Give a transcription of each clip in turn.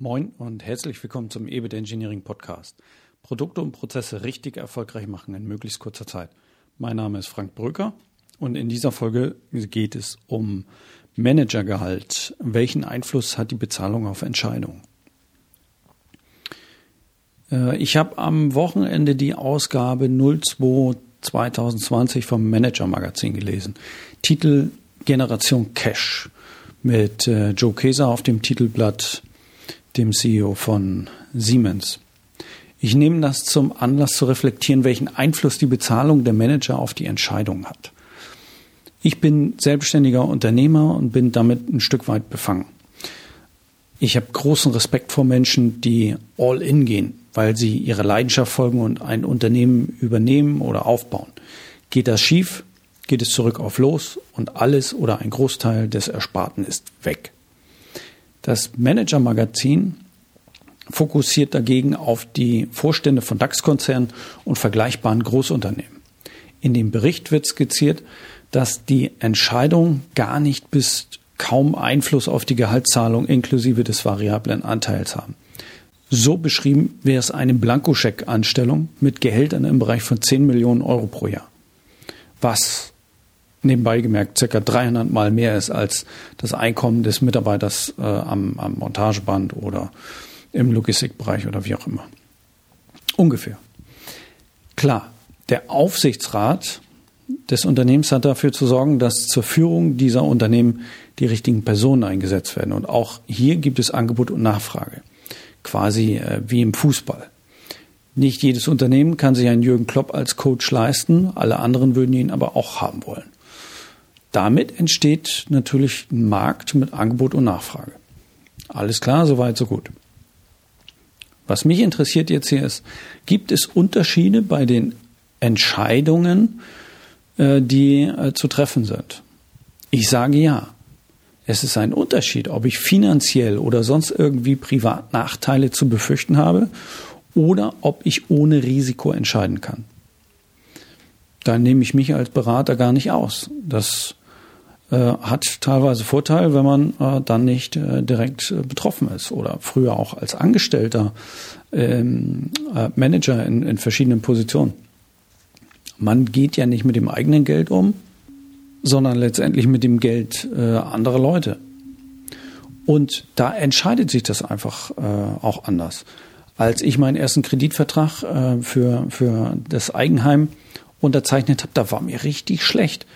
Moin und herzlich willkommen zum EBIT Engineering Podcast. Produkte und Prozesse richtig erfolgreich machen in möglichst kurzer Zeit. Mein Name ist Frank Brücker und in dieser Folge geht es um Managergehalt. Welchen Einfluss hat die Bezahlung auf Entscheidungen? Äh, ich habe am Wochenende die Ausgabe 02 2020 vom Manager Magazin gelesen. Titel Generation Cash mit äh, Joe Keser auf dem Titelblatt dem CEO von Siemens. Ich nehme das zum Anlass zu reflektieren, welchen Einfluss die Bezahlung der Manager auf die Entscheidung hat. Ich bin selbstständiger Unternehmer und bin damit ein Stück weit befangen. Ich habe großen Respekt vor Menschen, die all in gehen, weil sie ihre Leidenschaft folgen und ein Unternehmen übernehmen oder aufbauen. Geht das schief, geht es zurück auf los und alles oder ein Großteil des Ersparten ist weg. Das Manager-Magazin fokussiert dagegen auf die Vorstände von DAX-Konzernen und vergleichbaren Großunternehmen. In dem Bericht wird skizziert, dass die Entscheidungen gar nicht bis kaum Einfluss auf die Gehaltszahlung inklusive des variablen Anteils haben. So beschrieben wäre es eine Blankoscheck-Anstellung mit Gehältern im Bereich von 10 Millionen Euro pro Jahr. Was nebenbei gemerkt circa 300 Mal mehr ist als das Einkommen des Mitarbeiters äh, am, am Montageband oder im Logistikbereich oder wie auch immer. Ungefähr. Klar, der Aufsichtsrat des Unternehmens hat dafür zu sorgen, dass zur Führung dieser Unternehmen die richtigen Personen eingesetzt werden. Und auch hier gibt es Angebot und Nachfrage. Quasi äh, wie im Fußball. Nicht jedes Unternehmen kann sich einen Jürgen Klopp als Coach leisten, alle anderen würden ihn aber auch haben wollen. Damit entsteht natürlich ein Markt mit Angebot und Nachfrage. Alles klar, soweit, so gut. Was mich interessiert jetzt hier ist, gibt es Unterschiede bei den Entscheidungen, äh, die äh, zu treffen sind? Ich sage ja. Es ist ein Unterschied, ob ich finanziell oder sonst irgendwie privat Nachteile zu befürchten habe oder ob ich ohne Risiko entscheiden kann. Da nehme ich mich als Berater gar nicht aus. Das hat teilweise Vorteil, wenn man äh, dann nicht äh, direkt äh, betroffen ist oder früher auch als Angestellter ähm, äh, Manager in, in verschiedenen Positionen. Man geht ja nicht mit dem eigenen Geld um, sondern letztendlich mit dem Geld äh, anderer Leute. Und da entscheidet sich das einfach äh, auch anders. Als ich meinen ersten Kreditvertrag äh, für, für das Eigenheim unterzeichnet habe, da war mir richtig schlecht.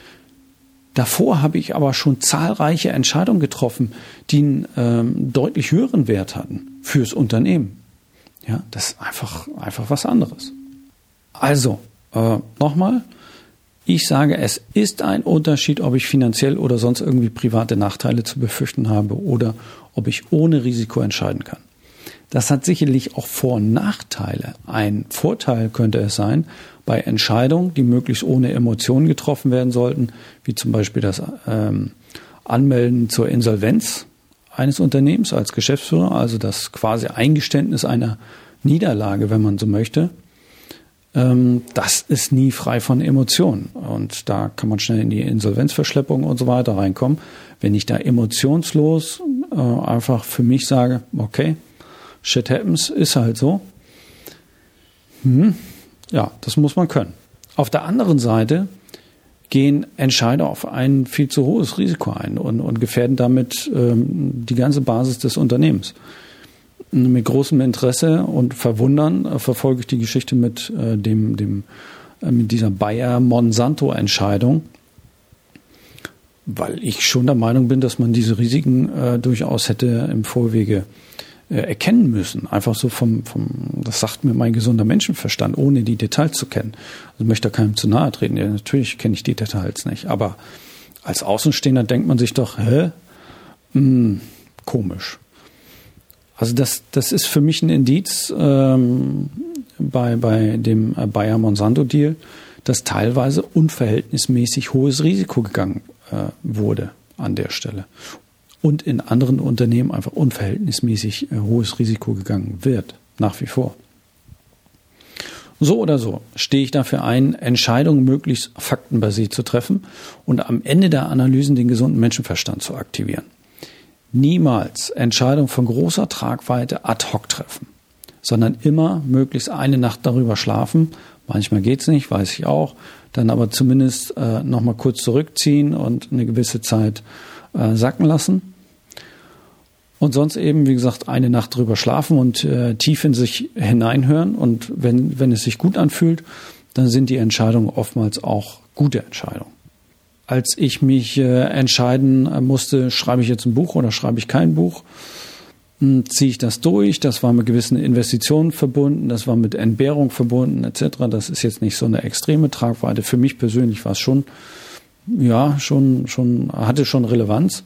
Davor habe ich aber schon zahlreiche Entscheidungen getroffen, die einen ähm, deutlich höheren Wert hatten fürs Unternehmen. Ja, das ist einfach, einfach was anderes. Also, äh, nochmal, ich sage, es ist ein Unterschied, ob ich finanziell oder sonst irgendwie private Nachteile zu befürchten habe oder ob ich ohne Risiko entscheiden kann. Das hat sicherlich auch Vor- und Nachteile. Ein Vorteil könnte es sein, bei Entscheidungen, die möglichst ohne Emotionen getroffen werden sollten, wie zum Beispiel das ähm, Anmelden zur Insolvenz eines Unternehmens als Geschäftsführer, also das quasi Eingeständnis einer Niederlage, wenn man so möchte, ähm, das ist nie frei von Emotionen. Und da kann man schnell in die Insolvenzverschleppung und so weiter reinkommen. Wenn ich da emotionslos äh, einfach für mich sage, okay, shit happens, ist halt so. Hm, ja, das muss man können. Auf der anderen Seite gehen Entscheider auf ein viel zu hohes Risiko ein und, und gefährden damit ähm, die ganze Basis des Unternehmens. Mit großem Interesse und Verwundern äh, verfolge ich die Geschichte mit äh, dem, dem äh, mit dieser Bayer-Monsanto-Entscheidung, weil ich schon der Meinung bin, dass man diese Risiken äh, durchaus hätte im Vorwege äh, erkennen müssen. Einfach so vom, vom, das sagt mir mein gesunder Menschenverstand, ohne die Details zu kennen. Also möchte da keinem zu nahe treten. Ja, natürlich kenne ich die Details nicht. Aber als Außenstehender denkt man sich doch, hä? Hm, komisch. Also das, das ist für mich ein Indiz ähm, bei, bei dem Bayer-Monsanto-Deal, dass teilweise unverhältnismäßig hohes Risiko gegangen äh, wurde an der Stelle und in anderen Unternehmen einfach unverhältnismäßig äh, hohes Risiko gegangen wird, nach wie vor. So oder so stehe ich dafür ein, Entscheidungen möglichst faktenbasiert zu treffen und am Ende der Analysen den gesunden Menschenverstand zu aktivieren. niemals Entscheidungen von großer Tragweite ad hoc treffen, sondern immer möglichst eine Nacht darüber schlafen. Manchmal geht's nicht, weiß ich auch. Dann aber zumindest äh, nochmal kurz zurückziehen und eine gewisse Zeit äh, sacken lassen. Und sonst eben, wie gesagt, eine Nacht drüber schlafen und äh, tief in sich hineinhören. Und wenn, wenn es sich gut anfühlt, dann sind die Entscheidungen oftmals auch gute Entscheidungen als ich mich äh, entscheiden musste, schreibe ich jetzt ein Buch oder schreibe ich kein Buch, hm, ziehe ich das durch. Das war mit gewissen Investitionen verbunden, das war mit Entbehrung verbunden etc. Das ist jetzt nicht so eine extreme Tragweite. Für mich persönlich war es schon, ja, schon, schon, hatte schon Relevanz.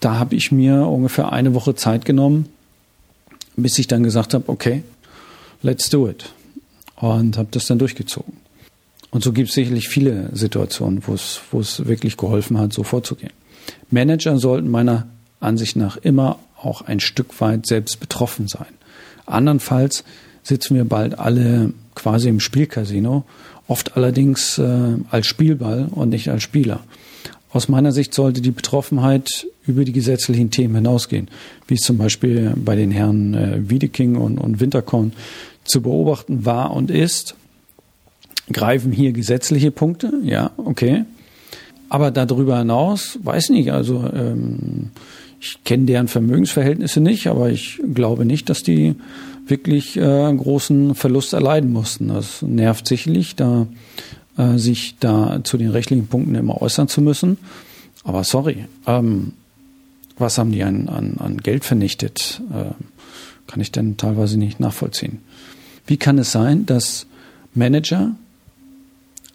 Da habe ich mir ungefähr eine Woche Zeit genommen, bis ich dann gesagt habe, okay, let's do it. Und habe das dann durchgezogen. Und so gibt es sicherlich viele Situationen, wo es, wirklich geholfen hat, so vorzugehen. Manager sollten meiner Ansicht nach immer auch ein Stück weit selbst betroffen sein. Andernfalls sitzen wir bald alle quasi im Spielcasino, oft allerdings äh, als Spielball und nicht als Spieler. Aus meiner Sicht sollte die Betroffenheit über die gesetzlichen Themen hinausgehen, wie es zum Beispiel bei den Herren äh, Wiedeking und, und Winterkorn zu beobachten war und ist greifen hier gesetzliche Punkte, ja, okay. Aber darüber hinaus, weiß nicht, also ähm, ich kenne deren Vermögensverhältnisse nicht, aber ich glaube nicht, dass die wirklich äh, großen Verlust erleiden mussten. Das nervt sicherlich, da äh, sich da zu den rechtlichen Punkten immer äußern zu müssen. Aber sorry, ähm, was haben die an, an, an Geld vernichtet? Äh, kann ich denn teilweise nicht nachvollziehen. Wie kann es sein, dass Manager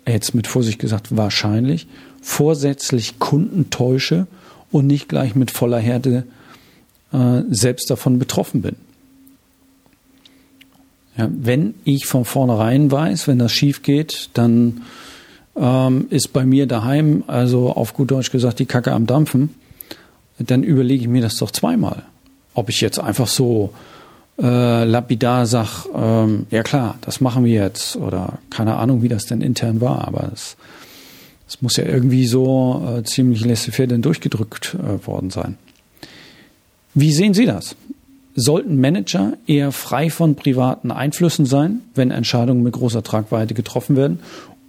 jetzt mit Vorsicht gesagt wahrscheinlich, vorsätzlich Kunden täusche und nicht gleich mit voller Härte äh, selbst davon betroffen bin. Ja, wenn ich von vornherein weiß, wenn das schief geht, dann ähm, ist bei mir daheim, also auf gut Deutsch gesagt, die Kacke am Dampfen, dann überlege ich mir das doch zweimal. Ob ich jetzt einfach so äh, lapidar sag, ähm, ja klar, das machen wir jetzt oder keine Ahnung, wie das denn intern war, aber es, es muss ja irgendwie so äh, ziemlich laissez-faire denn durchgedrückt äh, worden sein. Wie sehen Sie das? Sollten Manager eher frei von privaten Einflüssen sein, wenn Entscheidungen mit großer Tragweite getroffen werden?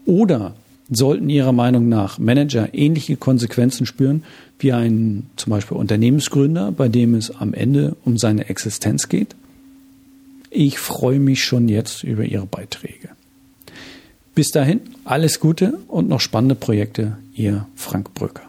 Oder sollten Ihrer Meinung nach Manager ähnliche Konsequenzen spüren wie ein zum Beispiel Unternehmensgründer, bei dem es am Ende um seine Existenz geht? Ich freue mich schon jetzt über Ihre Beiträge. Bis dahin, alles Gute und noch spannende Projekte. Ihr Frank Brücker.